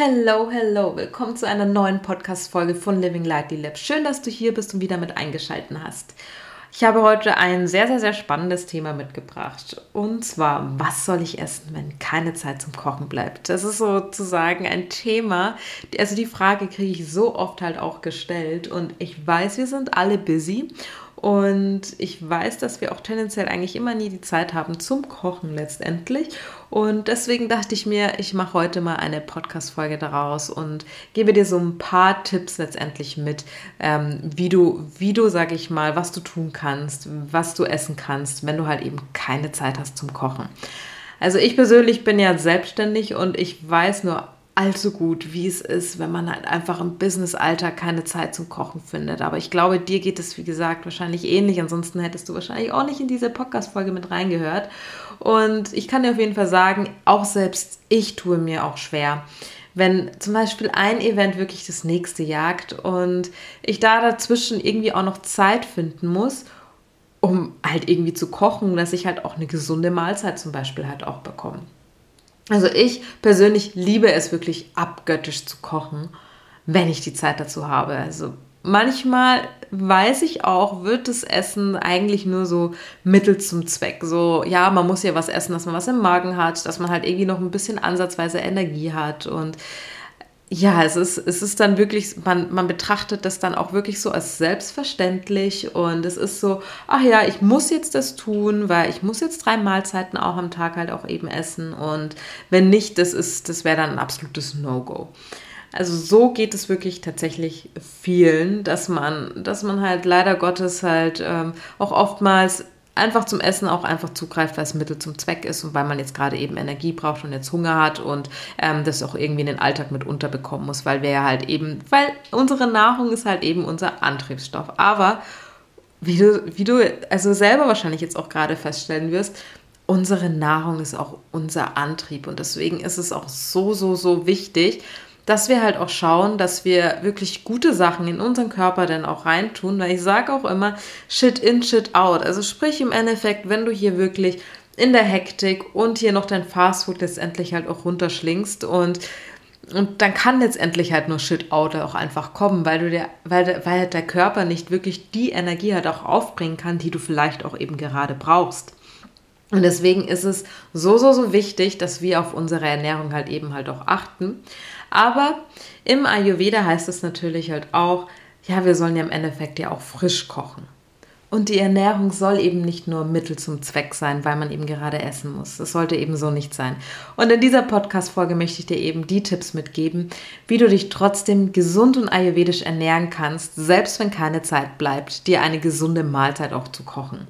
Hello, hello, willkommen zu einer neuen Podcast-Folge von Living Lightly Lab. Schön, dass du hier bist und wieder mit eingeschalten hast. Ich habe heute ein sehr, sehr, sehr spannendes Thema mitgebracht. Und zwar, was soll ich essen, wenn keine Zeit zum Kochen bleibt? Das ist sozusagen ein Thema, also die Frage kriege ich so oft halt auch gestellt. Und ich weiß, wir sind alle busy. Und ich weiß, dass wir auch tendenziell eigentlich immer nie die Zeit haben zum Kochen letztendlich. Und deswegen dachte ich mir, ich mache heute mal eine Podcast-Folge daraus und gebe dir so ein paar Tipps letztendlich mit, ähm, wie du, wie du, sag ich mal, was du tun kannst, was du essen kannst, wenn du halt eben keine Zeit hast zum Kochen. Also ich persönlich bin ja selbstständig und ich weiß nur allzu gut, wie es ist, wenn man halt einfach im Business-Alltag keine Zeit zum Kochen findet. Aber ich glaube, dir geht es, wie gesagt, wahrscheinlich ähnlich. Ansonsten hättest du wahrscheinlich auch nicht in diese Podcast-Folge mit reingehört. Und ich kann dir auf jeden Fall sagen, auch selbst ich tue mir auch schwer. Wenn zum Beispiel ein Event wirklich das nächste jagt und ich da dazwischen irgendwie auch noch Zeit finden muss, um halt irgendwie zu kochen, dass ich halt auch eine gesunde Mahlzeit zum Beispiel halt auch bekomme. Also ich persönlich liebe es wirklich abgöttisch zu kochen, wenn ich die Zeit dazu habe. Also manchmal weiß ich auch, wird das Essen eigentlich nur so Mittel zum Zweck. So, ja, man muss ja was essen, dass man was im Magen hat, dass man halt irgendwie noch ein bisschen ansatzweise Energie hat und ja, es ist, es ist dann wirklich, man, man betrachtet das dann auch wirklich so als selbstverständlich und es ist so, ach ja, ich muss jetzt das tun, weil ich muss jetzt drei Mahlzeiten auch am Tag halt auch eben essen und wenn nicht, das ist, das wäre dann ein absolutes No-Go. Also so geht es wirklich tatsächlich vielen, dass man, dass man halt leider Gottes halt ähm, auch oftmals einfach zum Essen auch einfach zugreift, weil es Mittel zum Zweck ist und weil man jetzt gerade eben Energie braucht und jetzt Hunger hat und ähm, das auch irgendwie in den Alltag mit unterbekommen muss, weil wir ja halt eben, weil unsere Nahrung ist halt eben unser Antriebsstoff. Aber wie du, wie du also selber wahrscheinlich jetzt auch gerade feststellen wirst, unsere Nahrung ist auch unser Antrieb und deswegen ist es auch so, so, so wichtig, dass wir halt auch schauen, dass wir wirklich gute Sachen in unseren Körper dann auch reintun, weil ich sage auch immer, shit in, shit out. Also sprich im Endeffekt, wenn du hier wirklich in der Hektik und hier noch dein Fastfood letztendlich halt auch runterschlingst und und dann kann letztendlich halt nur Shit out auch einfach kommen, weil du der, weil, weil der Körper nicht wirklich die Energie halt auch aufbringen kann, die du vielleicht auch eben gerade brauchst. Und deswegen ist es so, so, so wichtig, dass wir auf unsere Ernährung halt eben halt auch achten. Aber im Ayurveda heißt es natürlich halt auch, ja, wir sollen ja im Endeffekt ja auch frisch kochen. Und die Ernährung soll eben nicht nur Mittel zum Zweck sein, weil man eben gerade essen muss. Das sollte eben so nicht sein. Und in dieser Podcast-Folge möchte ich dir eben die Tipps mitgeben, wie du dich trotzdem gesund und ayurvedisch ernähren kannst, selbst wenn keine Zeit bleibt, dir eine gesunde Mahlzeit auch zu kochen.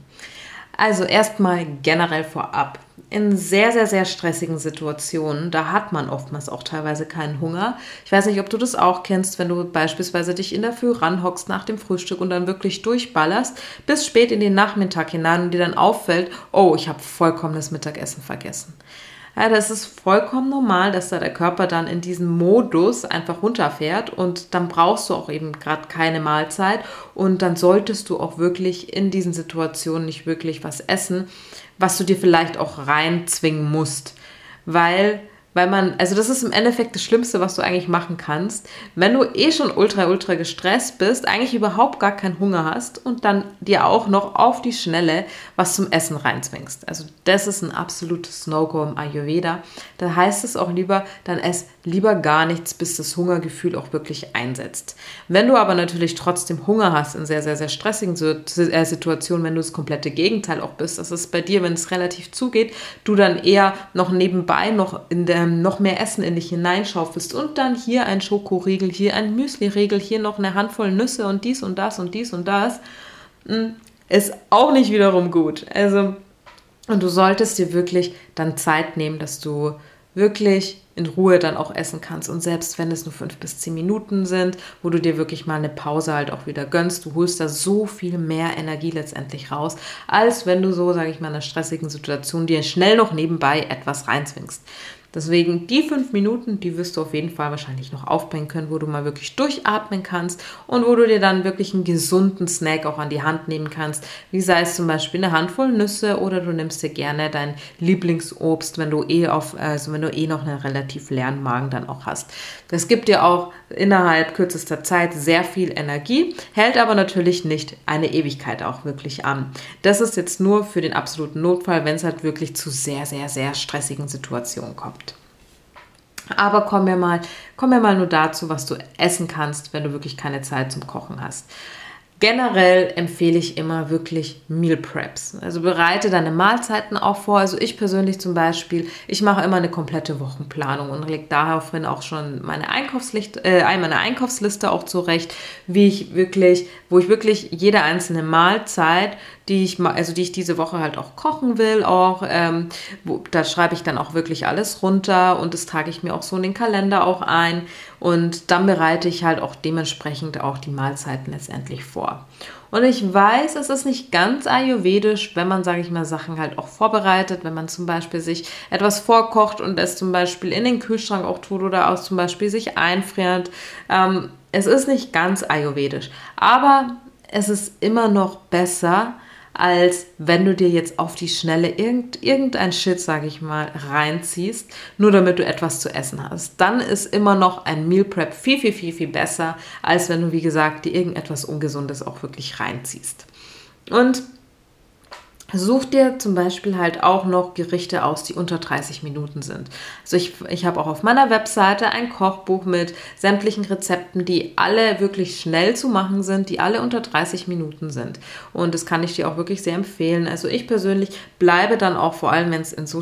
Also erstmal generell vorab in sehr, sehr, sehr stressigen Situationen, da hat man oftmals auch teilweise keinen Hunger. Ich weiß nicht, ob du das auch kennst, wenn du beispielsweise dich in der Früh ranhockst nach dem Frühstück und dann wirklich durchballerst bis spät in den Nachmittag hinein und dir dann auffällt, oh, ich habe vollkommenes Mittagessen vergessen. Ja, das ist vollkommen normal, dass da der Körper dann in diesen Modus einfach runterfährt und dann brauchst du auch eben gerade keine Mahlzeit und dann solltest du auch wirklich in diesen Situationen nicht wirklich was essen, was du dir vielleicht auch reinzwingen musst, weil weil man, also das ist im Endeffekt das Schlimmste, was du eigentlich machen kannst, wenn du eh schon ultra, ultra gestresst bist, eigentlich überhaupt gar keinen Hunger hast und dann dir auch noch auf die Schnelle was zum Essen reinzwingst. Also das ist ein absolutes No-Go im Ayurveda. Da heißt es auch lieber, dann ess lieber gar nichts, bis das Hungergefühl auch wirklich einsetzt. Wenn du aber natürlich trotzdem Hunger hast in sehr, sehr, sehr stressigen äh, Situationen, wenn du das komplette Gegenteil auch bist, das ist bei dir, wenn es relativ zugeht, du dann eher noch nebenbei noch in der ähm, noch mehr Essen in dich hineinschaufelst und dann hier ein Schokoriegel, hier ein Müsli-Riegel, hier noch eine Handvoll Nüsse und dies und das und dies und das, hm, ist auch nicht wiederum gut. Also, und du solltest dir wirklich dann Zeit nehmen, dass du wirklich in Ruhe dann auch essen kannst. Und selbst wenn es nur fünf bis zehn Minuten sind, wo du dir wirklich mal eine Pause halt auch wieder gönnst, du holst da so viel mehr Energie letztendlich raus, als wenn du so, sage ich mal, in einer stressigen Situation dir schnell noch nebenbei etwas reinzwingst. Deswegen die fünf Minuten, die wirst du auf jeden Fall wahrscheinlich noch aufbringen können, wo du mal wirklich durchatmen kannst und wo du dir dann wirklich einen gesunden Snack auch an die Hand nehmen kannst, wie sei es zum Beispiel eine Handvoll Nüsse oder du nimmst dir gerne dein Lieblingsobst, wenn du eh auf, also wenn du eh noch einen relativ leeren Magen dann auch hast. Das gibt dir auch innerhalb kürzester Zeit sehr viel Energie, hält aber natürlich nicht eine Ewigkeit auch wirklich an. Das ist jetzt nur für den absoluten Notfall, wenn es halt wirklich zu sehr, sehr, sehr stressigen Situationen kommt. Aber kommen wir mal, kommen wir mal nur dazu, was du essen kannst, wenn du wirklich keine Zeit zum Kochen hast. Generell empfehle ich immer wirklich Meal Preps. Also bereite deine Mahlzeiten auch vor. Also ich persönlich zum Beispiel, ich mache immer eine komplette Wochenplanung und lege daraufhin auch schon meine, Einkaufsliste, äh, meine Einkaufsliste auch zurecht, wie ich wirklich, wo ich wirklich jede einzelne Mahlzeit die ich also die ich diese Woche halt auch kochen will, auch ähm, wo, da schreibe ich dann auch wirklich alles runter und das trage ich mir auch so in den Kalender auch ein und dann bereite ich halt auch dementsprechend auch die Mahlzeiten letztendlich vor. Und ich weiß, es ist nicht ganz ayurvedisch, wenn man, sage ich mal, Sachen halt auch vorbereitet, wenn man zum Beispiel sich etwas vorkocht und es zum Beispiel in den Kühlschrank auch tut oder auch zum Beispiel sich einfriert. Ähm, es ist nicht ganz ayurvedisch, aber es ist immer noch besser, als wenn du dir jetzt auf die Schnelle irgend, irgendein Shit, sage ich mal, reinziehst, nur damit du etwas zu essen hast. Dann ist immer noch ein Meal Prep viel, viel, viel, viel besser, als wenn du, wie gesagt, dir irgendetwas Ungesundes auch wirklich reinziehst. Und Such dir zum Beispiel halt auch noch Gerichte aus, die unter 30 Minuten sind. Also ich, ich habe auch auf meiner Webseite ein Kochbuch mit sämtlichen Rezepten, die alle wirklich schnell zu machen sind, die alle unter 30 Minuten sind. Und das kann ich dir auch wirklich sehr empfehlen. Also ich persönlich bleibe dann auch vor allem, wenn es in so,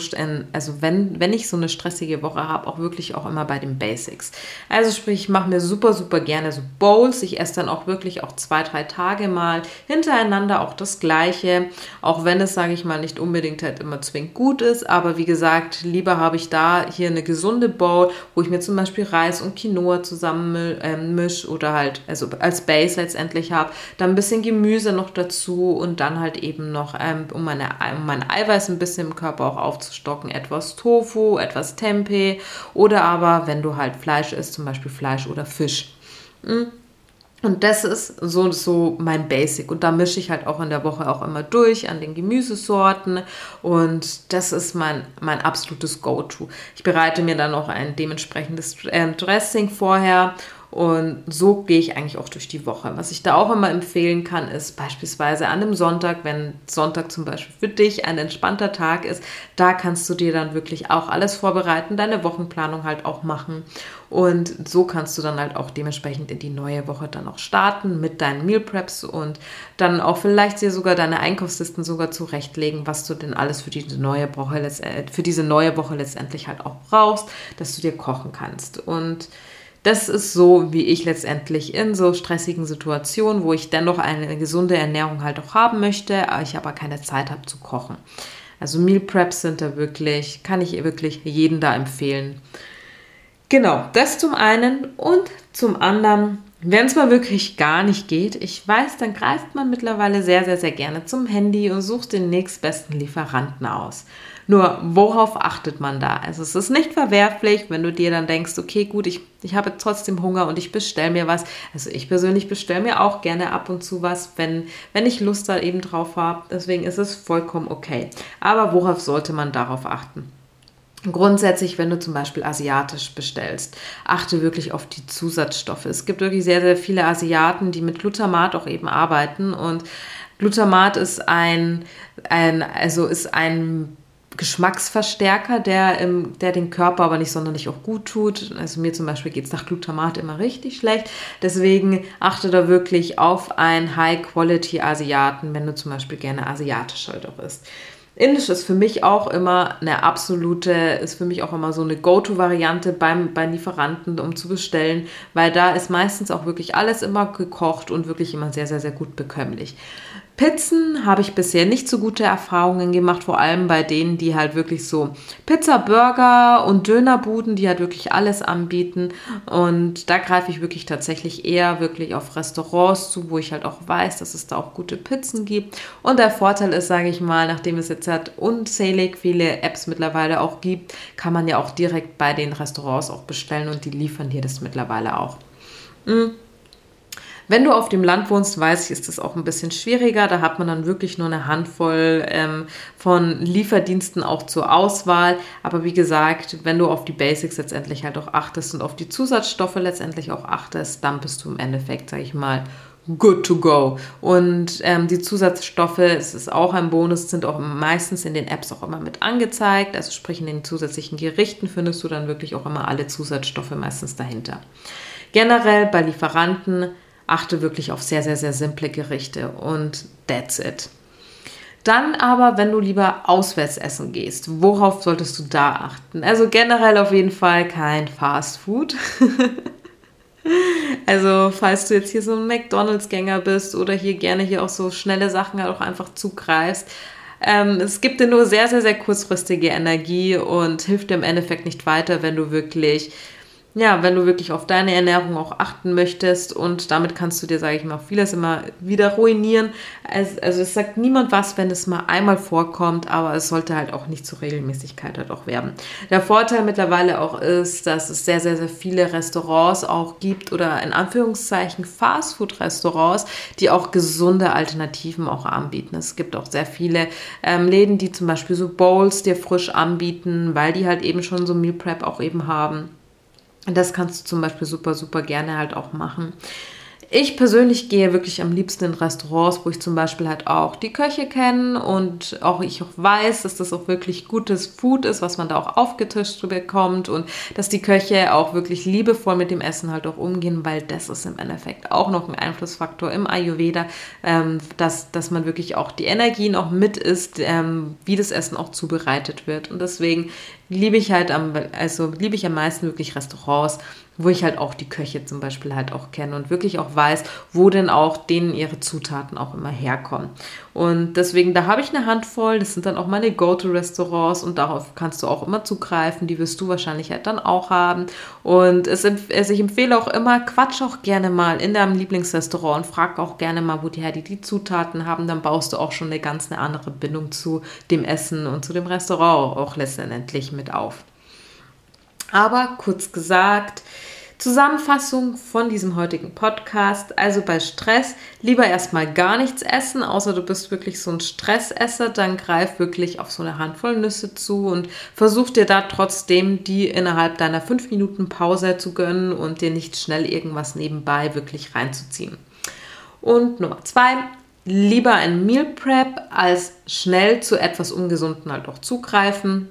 also wenn, wenn ich so eine stressige Woche habe, auch wirklich auch immer bei den Basics. Also sprich, ich mache mir super, super gerne so Bowls. Ich esse dann auch wirklich auch zwei, drei Tage mal hintereinander auch das Gleiche. Auch wenn wenn es, sage ich mal, nicht unbedingt halt immer zwingend gut ist. Aber wie gesagt, lieber habe ich da hier eine gesunde Bowl, wo ich mir zum Beispiel Reis und Quinoa zusammen mische oder halt, also als Base letztendlich habe. Dann ein bisschen Gemüse noch dazu und dann halt eben noch, ähm, um, meine, um mein Eiweiß ein bisschen im Körper auch aufzustocken, etwas Tofu, etwas Tempeh oder aber, wenn du halt Fleisch isst, zum Beispiel Fleisch oder Fisch. Mhm. Und das ist so, so mein Basic. Und da mische ich halt auch in der Woche auch immer durch an den Gemüsesorten. Und das ist mein, mein absolutes Go-To. Ich bereite mir dann noch ein dementsprechendes ähm, Dressing vorher und so gehe ich eigentlich auch durch die Woche. Was ich da auch immer empfehlen kann, ist beispielsweise an einem Sonntag, wenn Sonntag zum Beispiel für dich ein entspannter Tag ist, da kannst du dir dann wirklich auch alles vorbereiten, deine Wochenplanung halt auch machen. Und so kannst du dann halt auch dementsprechend in die neue Woche dann auch starten mit deinen Meal Preps und dann auch vielleicht dir sogar deine Einkaufslisten sogar zurechtlegen, was du denn alles für diese neue Woche, äh, für diese neue Woche letztendlich halt auch brauchst, dass du dir kochen kannst. Und das ist so, wie ich letztendlich in so stressigen Situationen, wo ich dennoch eine gesunde Ernährung halt auch haben möchte, aber ich aber keine Zeit habe zu kochen. Also Meal Preps sind da wirklich, kann ich wirklich jeden da empfehlen. Genau, das zum einen und zum anderen, wenn es mal wirklich gar nicht geht, ich weiß, dann greift man mittlerweile sehr, sehr, sehr gerne zum Handy und sucht den nächstbesten Lieferanten aus. Nur worauf achtet man da? Also es ist nicht verwerflich, wenn du dir dann denkst, okay, gut, ich, ich habe trotzdem Hunger und ich bestelle mir was. Also ich persönlich bestelle mir auch gerne ab und zu was, wenn, wenn ich Lust da eben drauf habe. Deswegen ist es vollkommen okay. Aber worauf sollte man darauf achten? Grundsätzlich, wenn du zum Beispiel asiatisch bestellst, achte wirklich auf die Zusatzstoffe. Es gibt wirklich sehr, sehr viele Asiaten, die mit Glutamat auch eben arbeiten und Glutamat ist ein, ein also ist ein Geschmacksverstärker, der, im, der den Körper aber nicht sonderlich auch gut tut. Also mir zum Beispiel geht es nach Glutamat immer richtig schlecht. Deswegen achte da wirklich auf einen High-Quality-Asiaten, wenn du zum Beispiel gerne asiatisch halt auch. Indisch ist für mich auch immer eine absolute, ist für mich auch immer so eine Go-To-Variante beim, bei Lieferanten, um zu bestellen, weil da ist meistens auch wirklich alles immer gekocht und wirklich immer sehr, sehr, sehr gut bekömmlich. Pizzen habe ich bisher nicht so gute Erfahrungen gemacht, vor allem bei denen, die halt wirklich so Pizza, Burger und Dönerbuden, die halt wirklich alles anbieten. Und da greife ich wirklich tatsächlich eher wirklich auf Restaurants zu, wo ich halt auch weiß, dass es da auch gute Pizzen gibt. Und der Vorteil ist, sage ich mal, nachdem es jetzt halt unzählig viele Apps mittlerweile auch gibt, kann man ja auch direkt bei den Restaurants auch bestellen und die liefern hier das mittlerweile auch. Mhm. Wenn du auf dem Land wohnst, weiß ich, ist das auch ein bisschen schwieriger. Da hat man dann wirklich nur eine Handvoll ähm, von Lieferdiensten auch zur Auswahl. Aber wie gesagt, wenn du auf die Basics letztendlich halt auch achtest und auf die Zusatzstoffe letztendlich auch achtest, dann bist du im Endeffekt, sag ich mal, good to go. Und ähm, die Zusatzstoffe, es ist auch ein Bonus, sind auch meistens in den Apps auch immer mit angezeigt. Also sprich in den zusätzlichen Gerichten findest du dann wirklich auch immer alle Zusatzstoffe meistens dahinter. Generell bei Lieferanten achte wirklich auf sehr, sehr, sehr simple Gerichte und that's it. Dann aber, wenn du lieber auswärts essen gehst, worauf solltest du da achten? Also generell auf jeden Fall kein Fast Food. also falls du jetzt hier so ein McDonald's-Gänger bist oder hier gerne hier auch so schnelle Sachen halt auch einfach zugreifst, ähm, es gibt dir nur sehr, sehr, sehr kurzfristige Energie und hilft dir im Endeffekt nicht weiter, wenn du wirklich ja, wenn du wirklich auf deine Ernährung auch achten möchtest und damit kannst du dir, sage ich mal, vieles immer wieder ruinieren. Also, also es sagt niemand was, wenn es mal einmal vorkommt, aber es sollte halt auch nicht zur Regelmäßigkeit halt auch werden. Der Vorteil mittlerweile auch ist, dass es sehr, sehr, sehr viele Restaurants auch gibt oder in Anführungszeichen Fastfood-Restaurants, die auch gesunde Alternativen auch anbieten. Es gibt auch sehr viele ähm, Läden, die zum Beispiel so Bowls dir frisch anbieten, weil die halt eben schon so Meal Prep auch eben haben. Das kannst du zum Beispiel super, super gerne halt auch machen. Ich persönlich gehe wirklich am liebsten in Restaurants, wo ich zum Beispiel halt auch die Köche kenne und auch ich auch weiß, dass das auch wirklich gutes Food ist, was man da auch aufgetischt bekommt und dass die Köche auch wirklich liebevoll mit dem Essen halt auch umgehen, weil das ist im Endeffekt auch noch ein Einflussfaktor im Ayurveda, ähm, dass, dass man wirklich auch die Energien auch mit isst, ähm, wie das Essen auch zubereitet wird. Und deswegen liebe ich halt am, also liebe ich am meisten wirklich Restaurants, wo ich halt auch die Köche zum Beispiel halt auch kenne und wirklich auch weiß, wo denn auch denen ihre Zutaten auch immer herkommen. Und deswegen, da habe ich eine Handvoll, das sind dann auch meine Go-To-Restaurants und darauf kannst du auch immer zugreifen, die wirst du wahrscheinlich halt dann auch haben. Und es, also ich empfehle auch immer, quatsch auch gerne mal in deinem Lieblingsrestaurant und frag auch gerne mal, wo die her die, die Zutaten haben, dann baust du auch schon eine ganz eine andere Bindung zu dem Essen und zu dem Restaurant auch letztendlich mit auf. Aber kurz gesagt, Zusammenfassung von diesem heutigen Podcast. Also bei Stress lieber erstmal gar nichts essen, außer du bist wirklich so ein Stressesser, dann greif wirklich auf so eine Handvoll Nüsse zu und versuch dir da trotzdem die innerhalb deiner 5 Minuten Pause zu gönnen und dir nicht schnell irgendwas nebenbei wirklich reinzuziehen. Und Nummer zwei, lieber ein Meal Prep als schnell zu etwas Ungesunden halt auch zugreifen.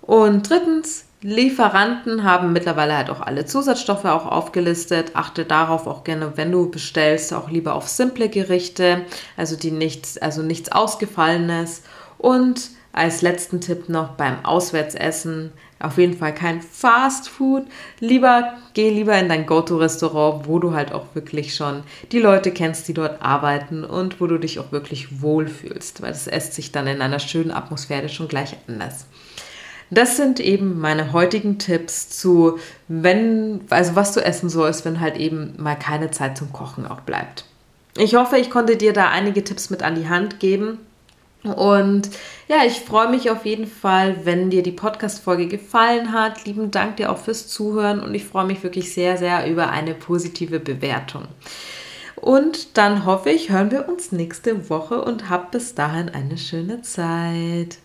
Und drittens, Lieferanten haben mittlerweile halt auch alle Zusatzstoffe auch aufgelistet. Achte darauf auch gerne, wenn du bestellst, auch lieber auf simple Gerichte, also die nichts, also nichts Ausgefallenes. Und als letzten Tipp noch beim Auswärtsessen auf jeden Fall kein Fast Food. Lieber geh lieber in dein Go-To-Restaurant, wo du halt auch wirklich schon die Leute kennst, die dort arbeiten und wo du dich auch wirklich wohlfühlst, weil es esst sich dann in einer schönen Atmosphäre schon gleich anders. Das sind eben meine heutigen Tipps zu, wenn, also was du essen sollst, wenn halt eben mal keine Zeit zum Kochen auch bleibt. Ich hoffe, ich konnte dir da einige Tipps mit an die Hand geben. Und ja, ich freue mich auf jeden Fall, wenn dir die Podcast-Folge gefallen hat. Lieben Dank dir auch fürs Zuhören und ich freue mich wirklich sehr, sehr über eine positive Bewertung. Und dann hoffe ich, hören wir uns nächste Woche und hab bis dahin eine schöne Zeit.